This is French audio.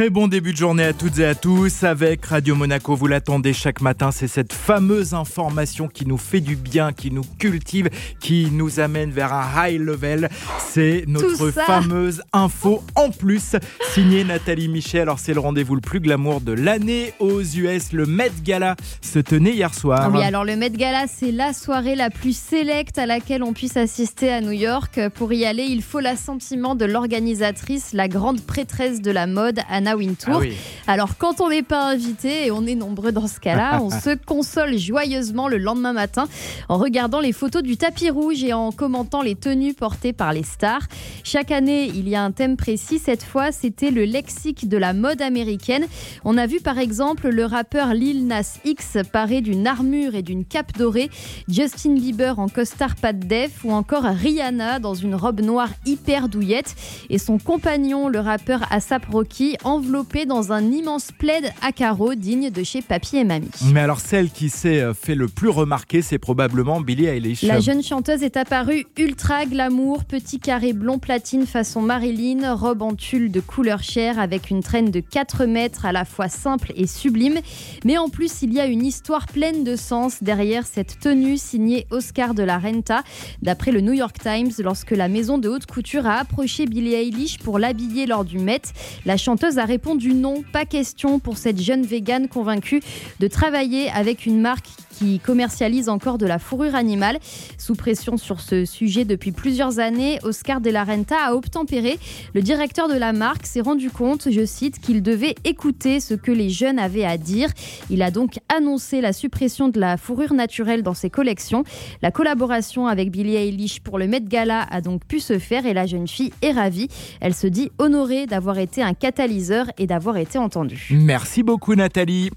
Très bon début de journée à toutes et à tous avec Radio Monaco. Vous l'attendez chaque matin. C'est cette fameuse information qui nous fait du bien, qui nous cultive, qui nous amène vers un high level. C'est notre fameuse info en plus signée Nathalie Michel. Alors c'est le rendez-vous le plus glamour de l'année aux US. Le Met Gala se tenait hier soir. Oui, alors le Met Gala, c'est la soirée la plus sélecte à laquelle on puisse assister à New York. Pour y aller, il faut l'assentiment de l'organisatrice, la grande prêtresse de la mode, Anna Wintour. Ah Alors quand on n'est pas invité, et on est nombreux dans ce cas-là, on se console joyeusement le lendemain matin en regardant les photos du tapis rouge et en commentant les tenues portées par les stars. Chaque année, il y a un thème précis. Cette fois, c'était le lexique de la mode américaine. On a vu par exemple le rappeur Lil Nas X paré d'une armure et d'une cape dorée, Justin Bieber en costard pas de def ou encore Rihanna dans une robe noire hyper douillette et son compagnon, le rappeur Asap Rocky, enveloppé dans un immense plaid à carreaux digne de chez Papy et Mamie. Mais alors celle qui s'est euh, fait le plus remarquer, c'est probablement Billie Eilish. La jeune chanteuse est apparue ultra glamour, petit carré blond platine façon Marilyn, robe en tulle de couleur chair avec une traîne de 4 mètres à la fois simple et sublime. Mais en plus, il y a une histoire pleine de sens derrière cette tenue signée Oscar de la Renta. D'après le New York Times, lorsque la maison de haute couture a approché Billie Eilish pour l'habiller lors du Met, la chanteuse a répondu non, pas question pour cette jeune végane convaincue de travailler avec une marque qui commercialise encore de la fourrure animale. Sous pression sur ce sujet depuis plusieurs années, Oscar de la Renta a obtempéré. Le directeur de la marque s'est rendu compte, je cite, qu'il devait écouter ce que les jeunes avaient à dire. Il a donc annoncé la suppression de la fourrure naturelle dans ses collections. La collaboration avec Billie Eilish pour le Met Gala a donc pu se faire et la jeune fille est ravie. Elle se dit honorée d'avoir été un catalyseur et d'avoir été entendue. Merci beaucoup Nathalie.